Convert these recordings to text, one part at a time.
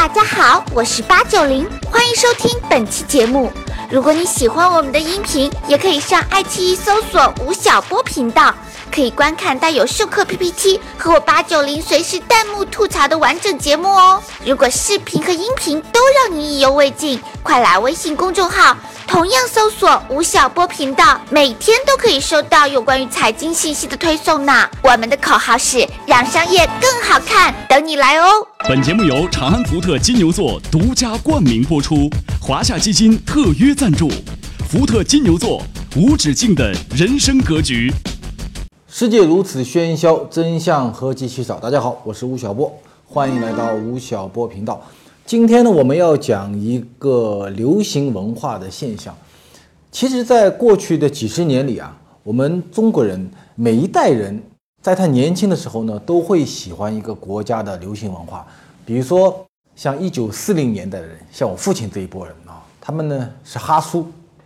大家好，我是八九零，欢迎收听本期节目。如果你喜欢我们的音频，也可以上爱奇艺搜索吴晓波频道，可以观看带有授课 PPT 和我八九零随时弹幕吐槽的完整节目哦。如果视频和音频都让你意犹未尽，快来微信公众号。同样搜索吴晓波频道，每天都可以收到有关于财经信息的推送呢。我们的口号是让商业更好看，等你来哦。本节目由长安福特金牛座独家冠名播出，华夏基金特约赞助。福特金牛座无止境的人生格局。世界如此喧嚣，真相何其稀少。大家好，我是吴晓波，欢迎来到吴晓波频道。今天呢，我们要讲一个流行文化的现象。其实，在过去的几十年里啊，我们中国人每一代人在他年轻的时候呢，都会喜欢一个国家的流行文化。比如说，像一九四零年代的人，像我父亲这一波人啊，他们呢是哈苏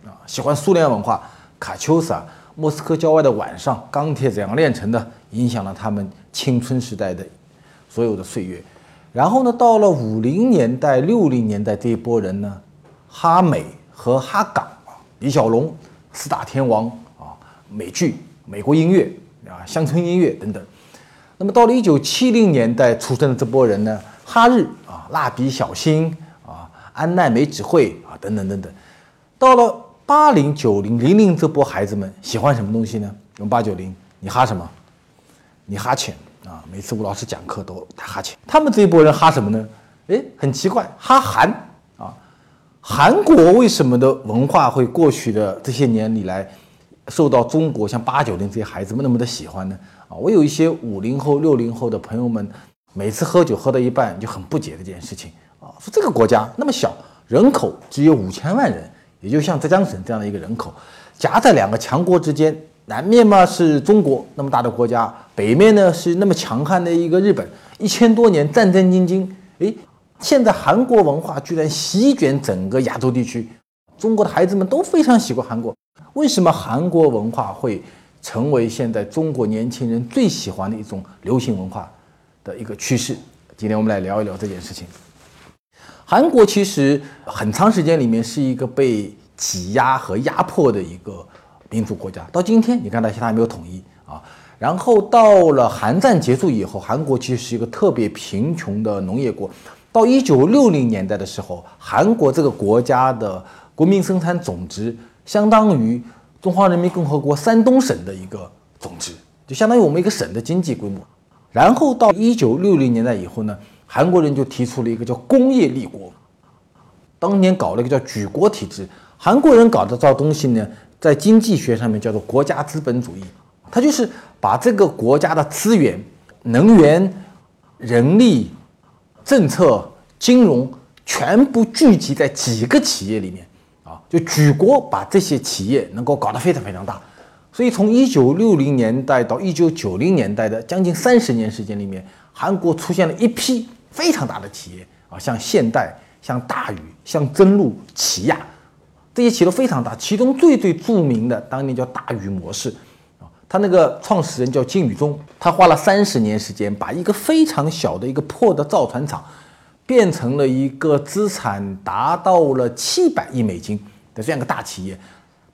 啊，喜欢苏联文化，卡秋莎、莫斯科郊外的晚上、钢铁怎样炼成的，影响了他们青春时代的所有的岁月。然后呢，到了五零年代、六零年代这一波人呢，哈美和哈港啊，李小龙四大天王啊，美剧、美国音乐啊，乡村音乐等等。那么到了一九七零年代出生的这波人呢，哈日啊，蜡笔小新啊，安奈美智惠啊，等等等等。到了八零九零零零这波孩子们喜欢什么东西呢？用八九零，你哈什么？你哈钱。啊，每次吴老师讲课都他哈钱，他们这一波人哈什么呢？哎，很奇怪，哈韩啊。韩国为什么的文化会过去的这些年里来受到中国像八九零这些孩子们那么的喜欢呢？啊，我有一些五零后、六零后的朋友们，每次喝酒喝到一半就很不解这件事情啊，说这个国家那么小，人口只有五千万人，也就像浙江省这样的一个人口，夹在两个强国之间。南面嘛是中国那么大的国家，北面呢是那么强悍的一个日本，一千多年战战兢兢。哎，现在韩国文化居然席卷整个亚洲地区，中国的孩子们都非常喜欢韩国。为什么韩国文化会成为现在中国年轻人最喜欢的一种流行文化的一个趋势？今天我们来聊一聊这件事情。韩国其实很长时间里面是一个被挤压和压迫的一个。民族国家到今天，你看到现在还没有统一啊。然后到了韩战结束以后，韩国其实是一个特别贫穷的农业国。到一九六零年代的时候，韩国这个国家的国民生产总值相当于中华人民共和国山东省的一个总值，就相当于我们一个省的经济规模。然后到一九六零年代以后呢，韩国人就提出了一个叫工业立国，当年搞了一个叫举国体制。韩国人搞的这东西呢？在经济学上面叫做国家资本主义，它就是把这个国家的资源、能源、人力、政策、金融全部聚集在几个企业里面啊，就举国把这些企业能够搞得非常非常大。所以从一九六零年代到一九九零年代的将近三十年时间里面，韩国出现了一批非常大的企业啊，像现代、像大宇、像真露、起亚。这些企业都非常大，其中最最著名的当年叫大禹模式，啊，他那个创始人叫金宇中，他花了三十年时间，把一个非常小的一个破的造船厂，变成了一个资产达到了七百亿美金的这样一个大企业。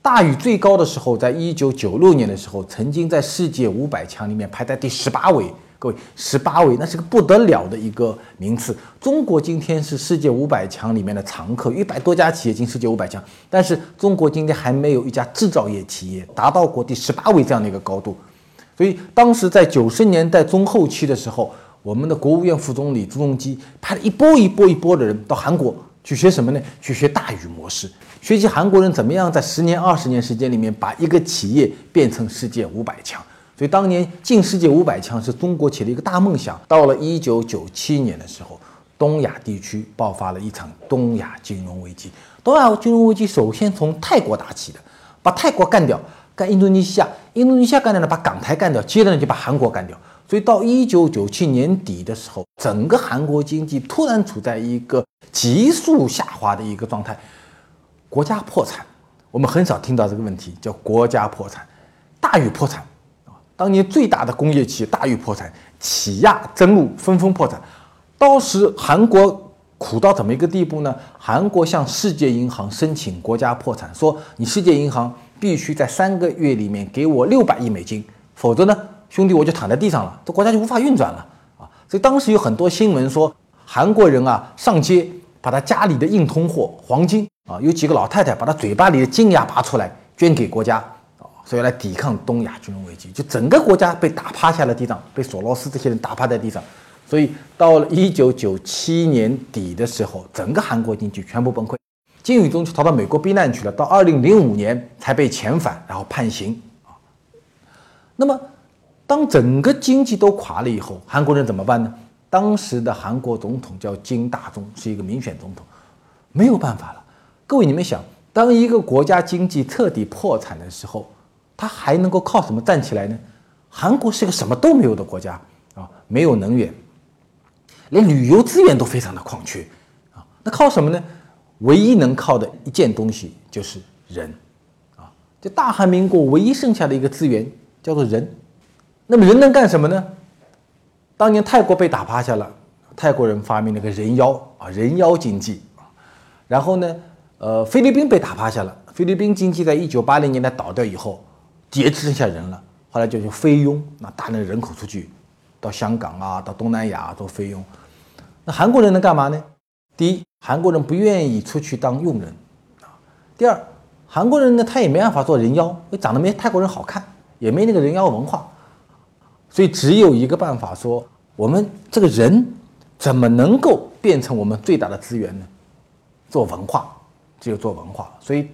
大禹最高的时候，在一九九六年的时候，曾经在世界五百强里面排在第十八位。各位，十八位那是个不得了的一个名次。中国今天是世界五百强里面的常客，一百多家企业进世界五百强，但是中国今天还没有一家制造业企业达到过第十八位这样的一个高度。所以当时在九十年代中后期的时候，我们的国务院副总理朱镕基派了一波一波一波的人到韩国去学什么呢？去学大禹模式，学习韩国人怎么样在十年、二十年时间里面把一个企业变成世界五百强。所以当年进世界五百强是中国企业的一个大梦想。到了一九九七年的时候，东亚地区爆发了一场东亚金融危机。东亚金融危机首先从泰国打起的，把泰国干掉，干印度尼西亚，印度尼西亚干掉了，把港台干掉，接着呢就把韩国干掉。所以到一九九七年底的时候，整个韩国经济突然处在一个急速下滑的一个状态，国家破产。我们很少听到这个问题，叫国家破产，大于破产。当年最大的工业企业大禹破产，起亚、真露纷纷破产。当时韩国苦到怎么一个地步呢？韩国向世界银行申请国家破产，说你世界银行必须在三个月里面给我六百亿美金，否则呢，兄弟我就躺在地上了，这国家就无法运转了啊！所以当时有很多新闻说，韩国人啊上街把他家里的硬通货黄金啊，有几个老太太把他嘴巴里的金牙拔出来捐给国家，所以来抵抗东亚金融危机，就整个国家被打趴下了地上，被索罗斯这些人打趴在地上。所以到了一九九七年底的时候，整个韩国经济全部崩溃，金宇中就逃到美国避难去了。到二零零五年才被遣返，然后判刑啊。那么，当整个经济都垮了以后，韩国人怎么办呢？当时的韩国总统叫金大中，是一个民选总统，没有办法了。各位，你们想，当一个国家经济彻底破产的时候，他还能够靠什么站起来呢？韩国是个什么都没有的国家啊，没有能源。连旅游资源都非常的矿缺啊，那靠什么呢？唯一能靠的一件东西就是人啊，这大韩民国唯一剩下的一个资源叫做人。那么人能干什么呢？当年泰国被打趴下了，泰国人发明了个人妖啊，人妖经济啊。然后呢，呃，菲律宾被打趴下了，菲律宾经济在一九八零年代倒掉以后，也只剩下人了。后来就就菲佣，那大量的人口出去，到香港啊，到东南亚做菲佣。那韩国人能干嘛呢？第一，韩国人不愿意出去当佣人啊。第二，韩国人呢，他也没办法做人妖，因为长得没泰国人好看，也没那个人妖文化，所以只有一个办法，说我们这个人怎么能够变成我们最大的资源呢？做文化，只有做文化。所以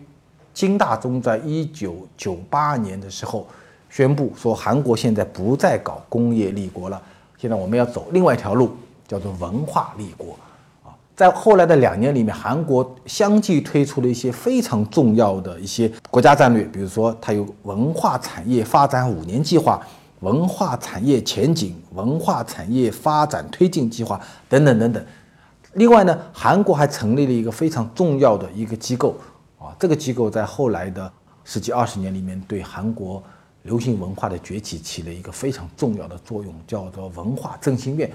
金大中在一九九八年的时候宣布说，韩国现在不再搞工业立国了，现在我们要走另外一条路。叫做文化立国，啊，在后来的两年里面，韩国相继推出了一些非常重要的一些国家战略，比如说它有文化产业发展五年计划、文化产业前景、文化产业发展推进计划等等等等。另外呢，韩国还成立了一个非常重要的一个机构，啊，这个机构在后来的十几二十年里面，对韩国流行文化的崛起起了一个非常重要的作用，叫做文化振兴院。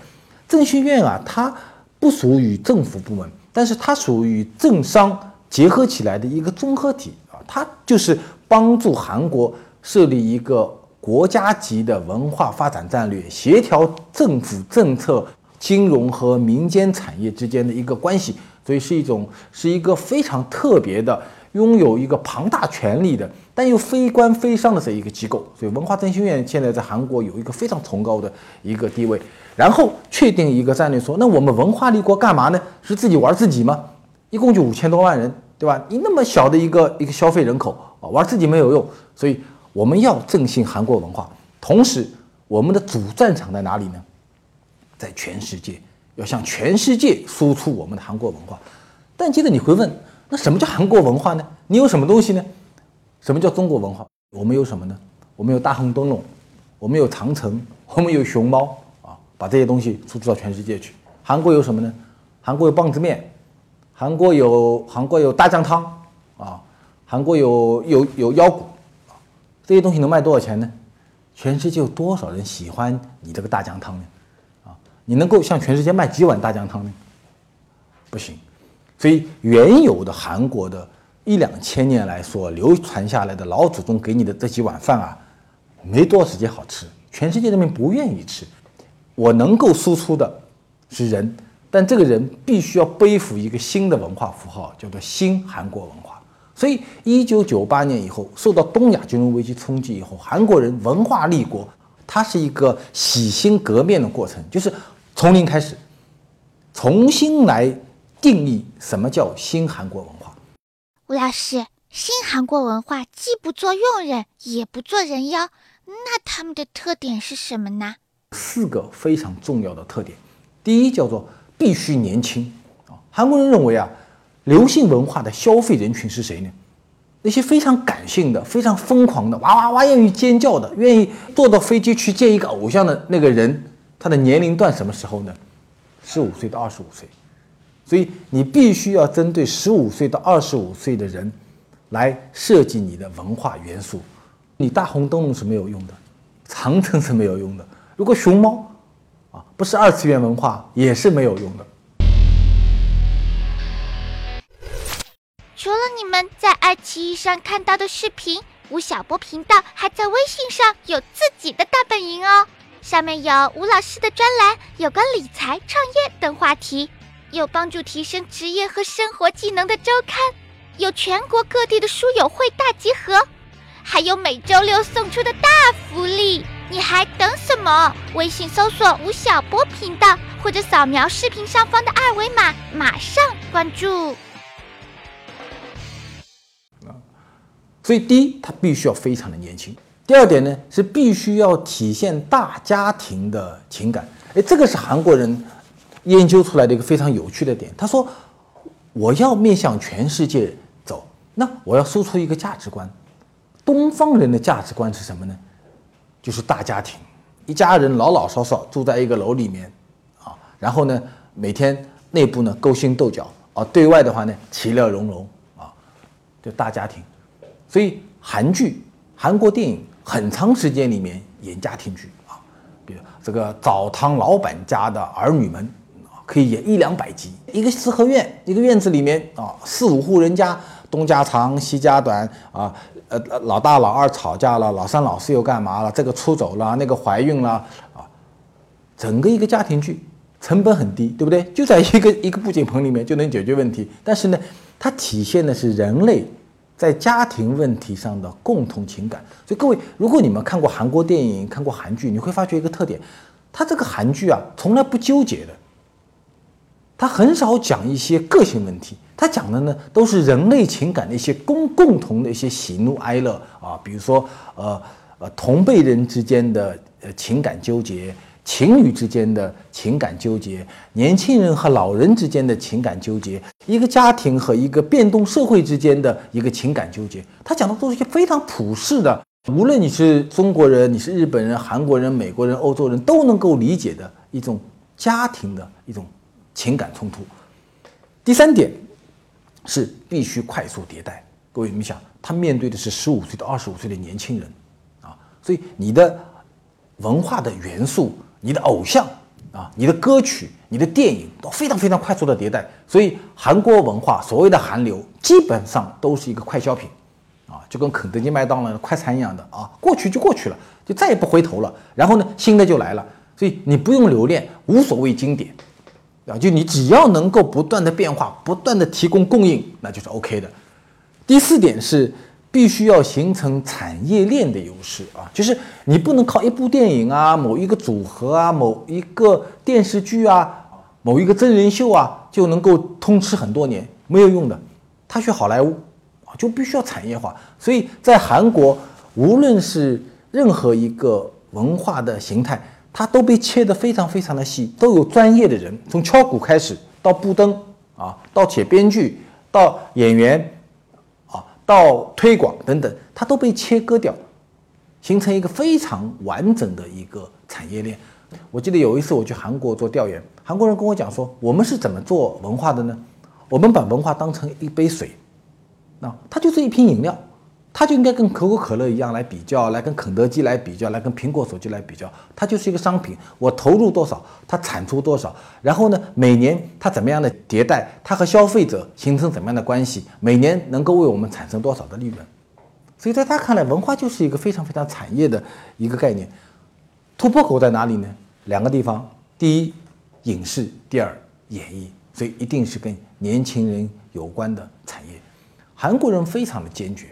振兴院啊，它不属于政府部门，但是它属于政商结合起来的一个综合体啊，它就是帮助韩国设立一个国家级的文化发展战略，协调政府政策、金融和民间产业之间的一个关系，所以是一种是一个非常特别的，拥有一个庞大权力的，但又非官非商的这一个机构。所以文化振兴院现在在韩国有一个非常崇高的一个地位。然后确定一个战略，说那我们文化立国干嘛呢？是自己玩自己吗？一共就五千多万人，对吧？你那么小的一个一个消费人口啊，玩自己没有用，所以我们要振兴韩国文化。同时，我们的主战场在哪里呢？在全世界，要向全世界输出我们的韩国文化。但接着你会问，那什么叫韩国文化呢？你有什么东西呢？什么叫中国文化？我们有什么呢？我们有大红灯笼，我们有长城，我们有熊猫啊。把这些东西输出到全世界去。韩国有什么呢？韩国有棒子面，韩国有韩国有大酱汤啊，韩国有有有腰鼓啊，这些东西能卖多少钱呢？全世界有多少人喜欢你这个大酱汤呢？你能够向全世界卖几碗大酱汤呢？不行。所以原有的韩国的一两千年来所流传下来的老祖宗给你的这几碗饭啊，没多少时间好吃，全世界人民不愿意吃。我能够输出的是人，但这个人必须要背负一个新的文化符号，叫做新韩国文化。所以，一九九八年以后，受到东亚金融危机冲击以后，韩国人文化立国，它是一个洗心革面的过程，就是从零开始，重新来定义什么叫新韩国文化。吴老师，新韩国文化既不做佣人，也不做人妖，那他们的特点是什么呢？四个非常重要的特点，第一叫做必须年轻啊。韩国人认为啊，流行文化的消费人群是谁呢？那些非常感性的、非常疯狂的、哇哇哇愿意尖叫的、愿意坐到飞机去见一个偶像的那个人，他的年龄段什么时候呢？十五岁到二十五岁。所以你必须要针对十五岁到二十五岁的人来设计你的文化元素。你大红灯笼是没有用的，长城是没有用的。如果熊猫，啊，不是二次元文化，也是没有用的。除了你们在爱奇艺上看到的视频，吴晓波频道还在微信上有自己的大本营哦。上面有吴老师的专栏，有关理财、创业等话题，有帮助提升职业和生活技能的周刊，有全国各地的书友会大集合，还有每周六送出的大福利。你还等什么？微信搜索吴晓波频道，或者扫描视频上方的二维码，马上关注。所以，第一，他必须要非常的年轻；第二点呢，是必须要体现大家庭的情感。哎，这个是韩国人研究出来的一个非常有趣的点。他说：“我要面向全世界走，那我要输出一个价值观。东方人的价值观是什么呢？”就是大家庭，一家人老老少少住在一个楼里面，啊，然后呢，每天内部呢勾心斗角，啊，对外的话呢其乐融融，啊，就大家庭。所以韩剧、韩国电影很长时间里面演家庭剧啊，比如这个澡堂老板家的儿女们，啊，可以演一两百集。一个四合院，一个院子里面啊，四五户人家，东家长西家短啊。呃，老大老二吵架了，老三老四又干嘛了？这个出走了，那个怀孕了啊！整个一个家庭剧，成本很低，对不对？就在一个一个布景棚里面就能解决问题。但是呢，它体现的是人类在家庭问题上的共同情感。所以各位，如果你们看过韩国电影、看过韩剧，你会发觉一个特点：它这个韩剧啊，从来不纠结的。他很少讲一些个性问题，他讲的呢都是人类情感的一些共共同的一些喜怒哀乐啊，比如说呃呃同辈人之间的呃情感纠结，情侣之间的情感纠结，年轻人和老人之间的情感纠结，一个家庭和一个变动社会之间的一个情感纠结，他讲的都是一些非常普世的，无论你是中国人，你是日本人、韩国人、美国人、欧洲人都能够理解的一种家庭的一种。情感冲突。第三点是必须快速迭代。各位，你们想，他面对的是十五岁到二十五岁的年轻人啊，所以你的文化的元素、你的偶像啊、你的歌曲、你的电影都非常非常快速的迭代。所以韩国文化所谓的韩流，基本上都是一个快消品啊，就跟肯德基、麦当劳的快餐一样的啊，过去就过去了，就再也不回头了。然后呢，新的就来了。所以你不用留恋，无所谓经典。啊，就你只要能够不断的变化，不断的提供供应，那就是 OK 的。第四点是必须要形成产业链的优势啊，就是你不能靠一部电影啊、某一个组合啊、某一个电视剧啊、某一个真人秀啊就能够通吃很多年，没有用的。他学好莱坞啊，就必须要产业化。所以在韩国，无论是任何一个文化的形态。它都被切得非常非常的细，都有专业的人，从敲鼓开始，到布灯啊，到写编剧，到演员，到推广等等，它都被切割掉，形成一个非常完整的一个产业链。我记得有一次我去韩国做调研，韩国人跟我讲说，我们是怎么做文化的呢？我们把文化当成一杯水，那它就是一瓶饮料。它就应该跟可口可乐一样来比较，来跟肯德基来比较，来跟苹果手机来比较。它就是一个商品，我投入多少，它产出多少。然后呢，每年它怎么样的迭代，它和消费者形成怎么样的关系，每年能够为我们产生多少的利润。所以在他看来，文化就是一个非常非常产业的一个概念。突破口在哪里呢？两个地方：第一，影视；第二，演艺。所以一定是跟年轻人有关的产业。韩国人非常的坚决。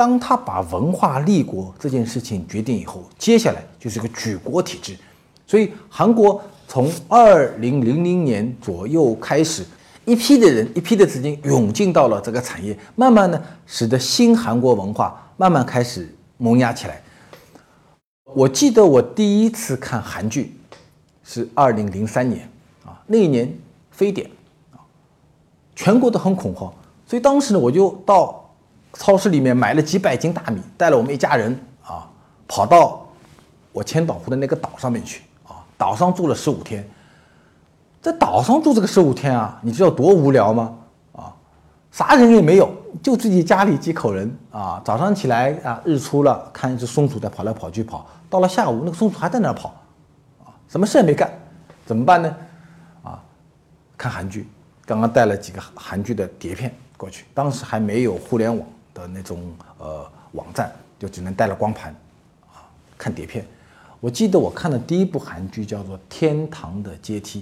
当他把文化立国这件事情决定以后，接下来就是个举国体制。所以韩国从二零零零年左右开始，一批的人、一批的资金涌进到了这个产业，慢慢呢，使得新韩国文化慢慢开始萌芽起来。我记得我第一次看韩剧是二零零三年啊，那一年非典啊，全国都很恐慌，所以当时呢，我就到。超市里面买了几百斤大米，带了我们一家人啊，跑到我千岛湖的那个岛上面去啊。岛上住了十五天，在岛上住这个十五天啊，你知道多无聊吗？啊，啥人也没有，就自己家里几口人啊。早上起来啊，日出了，看一只松鼠在跑来跑去跑，到了下午那个松鼠还在那儿跑，啊，什么事也没干，怎么办呢？啊，看韩剧，刚刚带了几个韩剧的碟片。过去。当时还没有互联网的那种呃网站，就只能带了光盘啊看碟片。我记得我看的第一部韩剧叫做《天堂的阶梯》。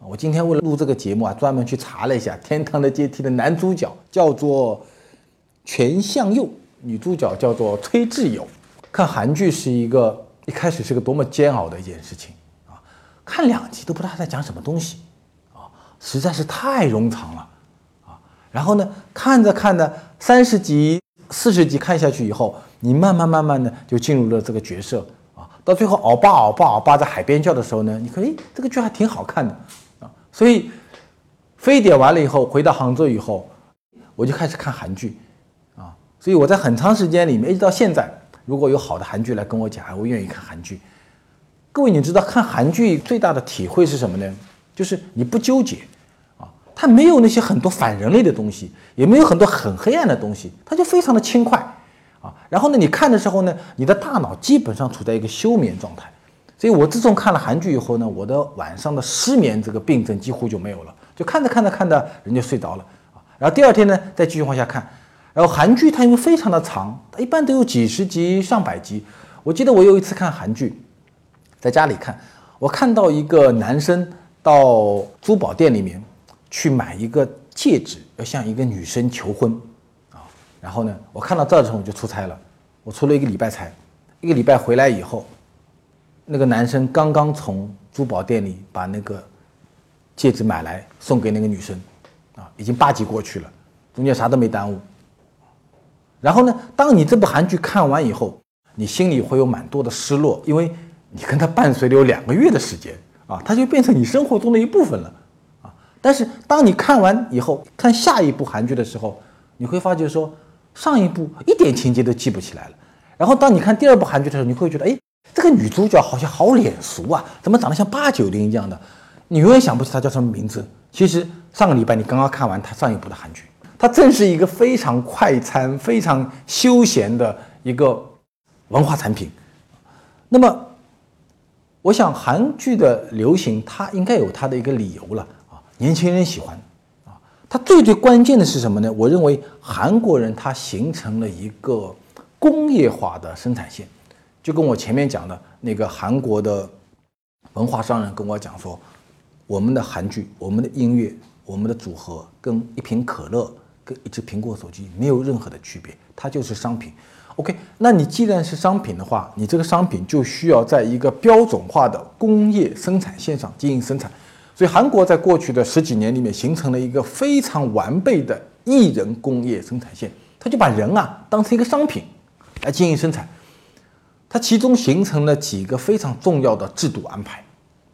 我今天为了录这个节目啊，专门去查了一下《天堂的阶梯》的男主角叫做全相佑，女主角叫做崔智友。看韩剧是一个一开始是个多么煎熬的一件事情啊！看两集都不知道他在讲什么东西啊，实在是太冗长了啊！然后呢，看着看着三十集、四十集看下去以后，你慢慢慢慢的就进入了这个角色啊。到最后，敖巴敖巴敖巴在海边叫的时候呢，你看，哎，这个剧还挺好看的啊。所以，非典完了以后，回到杭州以后，我就开始看韩剧啊。所以我在很长时间里面，一直到现在，如果有好的韩剧来跟我讲，我愿意看韩剧。各位，你知道看韩剧最大的体会是什么呢？就是你不纠结，它没有那些很多反人类的东西，也没有很多很黑暗的东西，它就非常的轻快。啊，然后呢，你看的时候呢，你的大脑基本上处在一个休眠状态，所以我自从看了韩剧以后呢，我的晚上的失眠这个病症几乎就没有了，就看着看着看着人就睡着了。啊，然后第二天呢再继续往下看，然后韩剧它因为非常的长，它一般都有几十集上百集，我记得我有一次看韩剧，在家里看，我看到一个男生到珠宝店里面去买一个戒指，要向一个女生求婚。啊然后呢，我看到这儿之后我就出差了，我出了一个礼拜差，一个礼拜回来以后，那个男生刚刚从珠宝店里把那个戒指买来送给那个女生，啊，已经八集过去了，中间啥都没耽误。然后呢，当你这部韩剧看完以后，你心里会有蛮多的失落，因为你跟他伴随了有两个月的时间啊，他就变成你生活中的一部分了。但是当你看完以后，看下一部韩剧的时候，你会发觉说。上一部一点情节都记不起来了，然后当你看第二部韩剧的时候，你会觉得，哎，这个女主角好像好脸熟啊，怎么长得像八九零一样的？你永远想不起她叫什么名字。其实上个礼拜你刚刚看完她上一部的韩剧，它正是一个非常快餐、非常休闲的一个文化产品。那么，我想韩剧的流行，它应该有它的一个理由了，年轻人喜欢。啊它最最关键的是什么呢？我认为韩国人他形成了一个工业化的生产线，就跟我前面讲的那个韩国的文化商人跟我讲说，我们的韩剧、我们的音乐、我们的组合跟一瓶可乐、跟一只苹果手机没有任何的区别，它就是商品。OK，那你既然是商品的话，你这个商品就需要在一个标准化的工业生产线上进行生产。所以韩国在过去的十几年里面形成了一个非常完备的艺人工业生产线，他就把人啊当成一个商品来进行生产，它其中形成了几个非常重要的制度安排，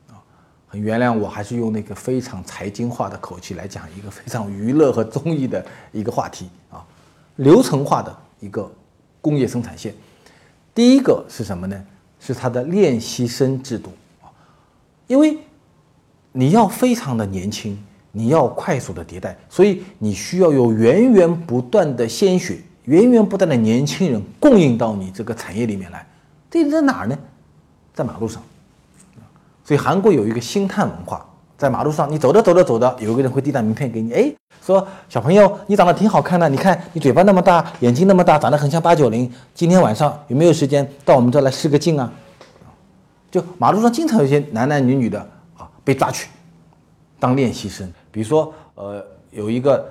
啊，很原谅我还是用那个非常财经化的口气来讲一个非常娱乐和综艺的一个话题啊，流程化的一个工业生产线，第一个是什么呢？是它的练习生制度啊，因为。你要非常的年轻，你要快速的迭代，所以你需要有源源不断的鲜血，源源不断的年轻人供应到你这个产业里面来。这在哪儿呢？在马路上。所以韩国有一个星探文化，在马路上，你走着走着走着，有一个人会递张名片给你，哎，说小朋友，你长得挺好看的，你看你嘴巴那么大，眼睛那么大，长得很像八九零，今天晚上有没有时间到我们这来试个镜啊？就马路上经常有些男男女女的。被抓去当练习生，比如说，呃，有一个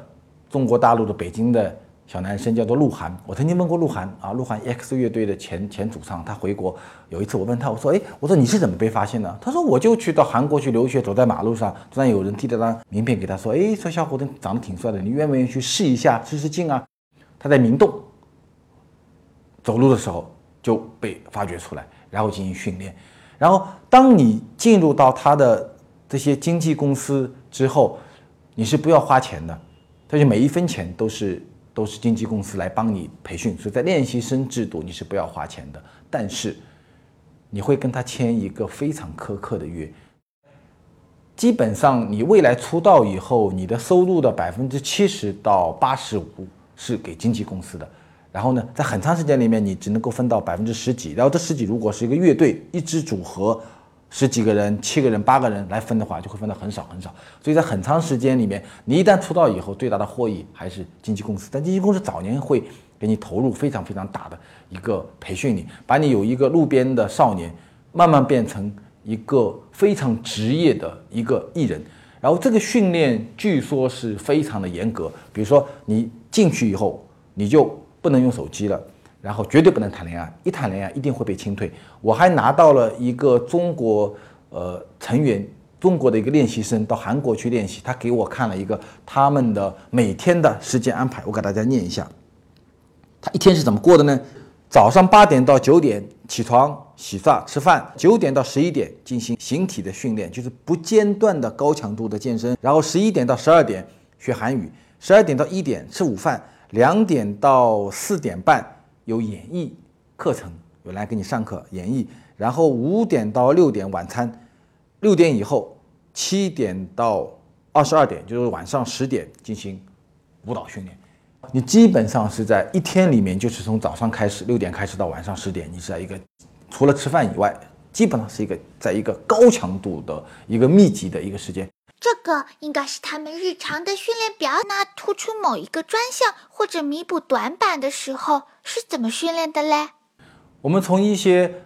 中国大陆的北京的小男生叫做鹿晗，我曾经问过鹿晗啊，鹿晗 X 乐队的前前主唱，他回国有一次，我问他，我说，哎，我说你是怎么被发现的？他说，我就去到韩国去留学，走在马路上，突然有人递了张名片给他，说，哎，说小伙子长得挺帅的，你愿不愿意去试一下，试试镜啊？他在明洞走路的时候就被发掘出来，然后进行训练，然后当你进入到他的。这些经纪公司之后，你是不要花钱的，他就每一分钱都是都是经纪公司来帮你培训，所以在练习生制度你是不要花钱的，但是你会跟他签一个非常苛刻的约，基本上你未来出道以后，你的收入的百分之七十到八十五是给经纪公司的，然后呢，在很长时间里面你只能够分到百分之十几，然后这十几如果是一个乐队一支组合。十几个人、七个人、八个人来分的话，就会分得很少很少。所以在很长时间里面，你一旦出道以后，最大的获益还是经纪公司。但经纪公司早年会给你投入非常非常大的一个培训你，把你有一个路边的少年，慢慢变成一个非常职业的一个艺人。然后这个训练据说是非常的严格，比如说你进去以后，你就不能用手机了。然后绝对不能谈恋爱，一谈恋爱一定会被清退。我还拿到了一个中国呃成员，中国的一个练习生到韩国去练习，他给我看了一个他们的每天的时间安排，我给大家念一下。他一天是怎么过的呢？早上八点到九点起床洗刷吃饭，九点到十一点进行形体的训练，就是不间断的高强度的健身。然后十一点到十二点学韩语，十二点到一点吃午饭，两点到四点半。有演艺课程，有来给你上课演绎，然后五点到六点晚餐，六点以后七点到二十二点就是晚上十点进行舞蹈训练。你基本上是在一天里面，就是从早上开始六点开始到晚上十点，你是在一个除了吃饭以外，基本上是一个在一个高强度的一个密集的一个时间。这个应该是他们日常的训练表。那突出某一个专项或者弥补短板的时候是怎么训练的嘞？我们从一些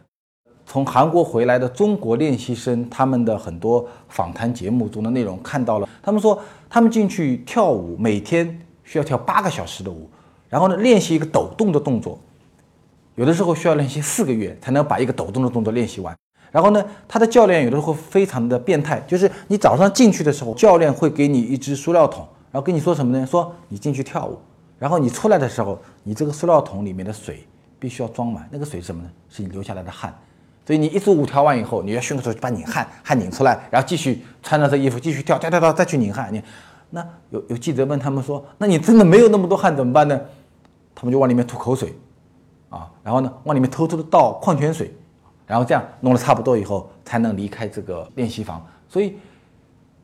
从韩国回来的中国练习生他们的很多访谈节目中的内容看到了，他们说他们进去跳舞，每天需要跳八个小时的舞，然后呢练习一个抖动的动作，有的时候需要练习四个月才能把一个抖动的动作练习完。然后呢，他的教练有的时候非常的变态，就是你早上进去的时候，教练会给你一只塑料桶，然后跟你说什么呢？说你进去跳舞，然后你出来的时候，你这个塑料桶里面的水必须要装满。那个水是什么呢？是你流下来的汗。所以你一支舞跳完以后，你要迅速去把拧汗，汗拧出来，然后继续穿上这衣服继续跳，跳跳跳再去拧汗。你那有有记者问他们说，那你真的没有那么多汗怎么办呢？他们就往里面吐口水，啊，然后呢往里面偷偷的倒矿泉水。然后这样弄得差不多以后，才能离开这个练习房。所以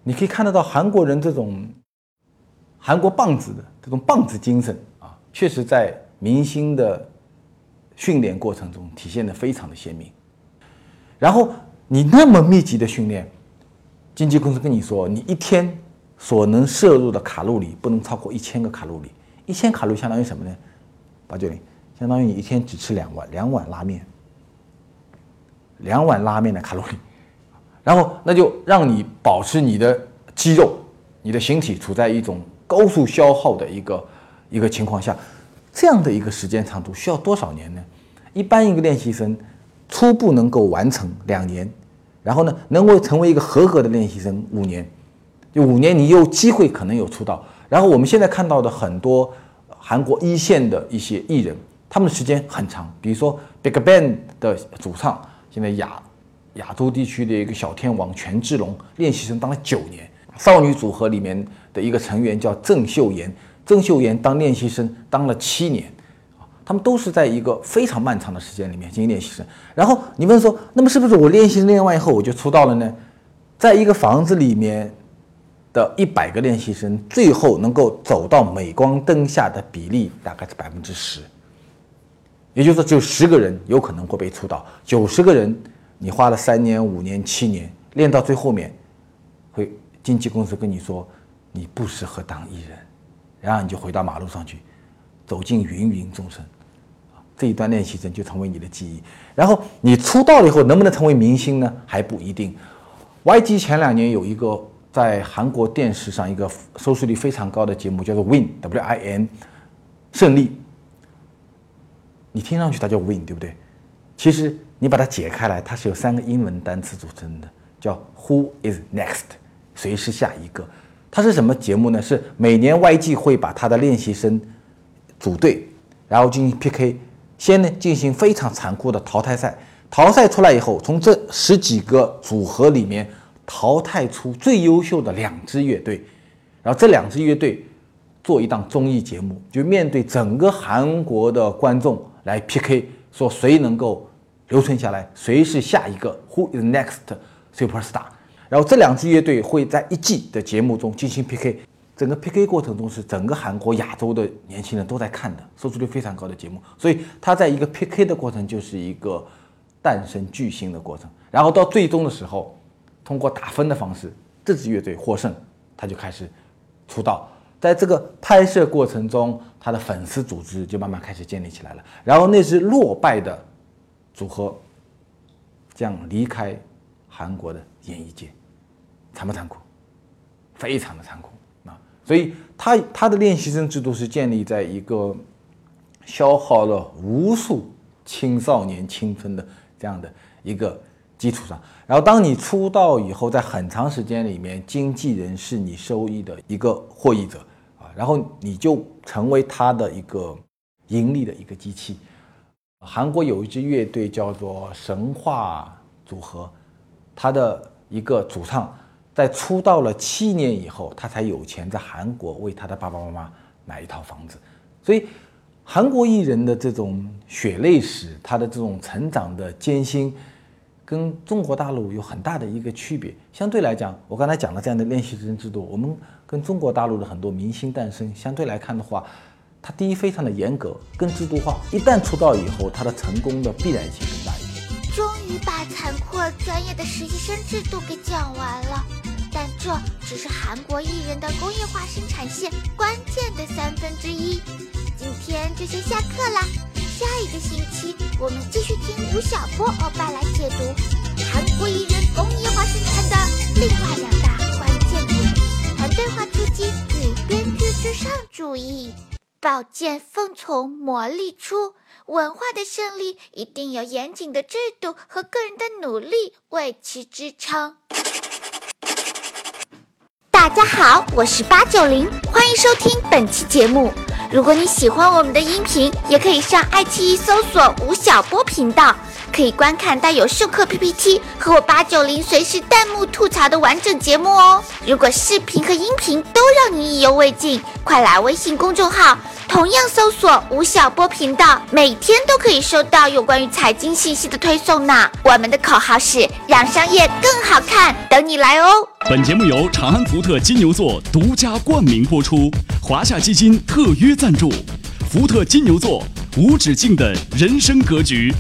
你可以看得到韩国人这种韩国棒子的这种棒子精神啊，确实在明星的训练过程中体现的非常的鲜明。然后你那么密集的训练，经纪公司跟你说，你一天所能摄入的卡路里不能超过一千个卡路里。一千卡路相当于什么呢？八九零，相当于你一天只吃两碗两碗拉面。两碗拉面的卡路里，然后那就让你保持你的肌肉、你的形体处在一种高速消耗的一个一个情况下，这样的一个时间长度需要多少年呢？一般一个练习生初步能够完成两年，然后呢，能够成为一个合格的练习生五年，就五年你有机会可能有出道。然后我们现在看到的很多韩国一线的一些艺人，他们的时间很长，比如说 BigBang 的主唱。现在亚亚洲地区的一个小天王权志龙练习生当了九年，少女组合里面的一个成员叫郑秀妍，郑秀妍当练习生当了七年，他们都是在一个非常漫长的时间里面进行练习生。然后你问说，那么是不是我练习练完以后我就出道了呢？在一个房子里面的一百个练习生，最后能够走到镁光灯下的比例大概是百分之十。也就是说，只有十个人有可能会被出道，九十个人，你花了三年、五年、七年练到最后面，会经纪公司跟你说你不适合当艺人，然后你就回到马路上去，走进芸芸众生，这一段练习生就成为你的记忆。然后你出道了以后能不能成为明星呢？还不一定。YG 前两年有一个在韩国电视上一个收视率非常高的节目，叫做 Win，W-I-N，胜利。你听上去它叫 win，对不对？其实你把它解开来，它是由三个英文单词组成的，叫 Who is next？谁是下一个？它是什么节目呢？是每年 YG 会把他的练习生组队，然后进行 PK，先呢进行非常残酷的淘汰赛，淘汰出来以后，从这十几个组合里面淘汰出最优秀的两支乐队，然后这两支乐队做一档综艺节目，就面对整个韩国的观众。来 PK，说谁能够留存下来，谁是下一个 Who is next superstar？然后这两支乐队会在一季的节目中进行 PK，整个 PK 过程中是整个韩国、亚洲的年轻人都在看的，收视率非常高的节目。所以它在一个 PK 的过程就是一个诞生巨星的过程。然后到最终的时候，通过打分的方式，这支乐队获胜，他就开始出道。在这个拍摄过程中，他的粉丝组织就慢慢开始建立起来了。然后那支落败的组合将离开韩国的演艺界，残不残酷？非常的残酷啊！所以他他的练习生制度是建立在一个消耗了无数青少年青春的这样的一个基础上。然后当你出道以后，在很长时间里面，经纪人是你收益的一个获益者。然后你就成为他的一个盈利的一个机器。韩国有一支乐队叫做神话组合，他的一个主唱在出道了七年以后，他才有钱在韩国为他的爸爸妈妈买一套房子。所以，韩国艺人的这种血泪史，他的这种成长的艰辛。跟中国大陆有很大的一个区别。相对来讲，我刚才讲了这样的练习生制度，我们跟中国大陆的很多明星诞生相对来看的话，它第一非常的严格，更制度化。一旦出道以后，它的成功的必然性更大一点。终于把残酷而专业的实习生制度给讲完了，但这只是韩国艺人的工业化生产线关键的三分之一。今天就先下课啦。下一个星期，我们继续听吴晓波欧巴来解读韩国艺人工业化生产的另外两：队化出击与编剧至上主义。宝剑锋从磨砺出，文化的胜利一定有严谨的制度和个人的努力为其支撑。大家好，我是八九零，欢迎收听本期节目。如果你喜欢我们的音频，也可以上爱奇艺搜索吴晓波频道，可以观看带有授课 PPT 和我八九零随时弹幕吐槽的完整节目哦。如果视频和音频都让你意犹未尽，快来微信公众号，同样搜索吴晓波频道，每天都可以收到有关于财经信息的推送呢。我们的口号是让商业更好看，等你来哦。本节目由长安福特金牛座独家冠名播出。华夏基金特约赞助，福特金牛座无止境的人生格局。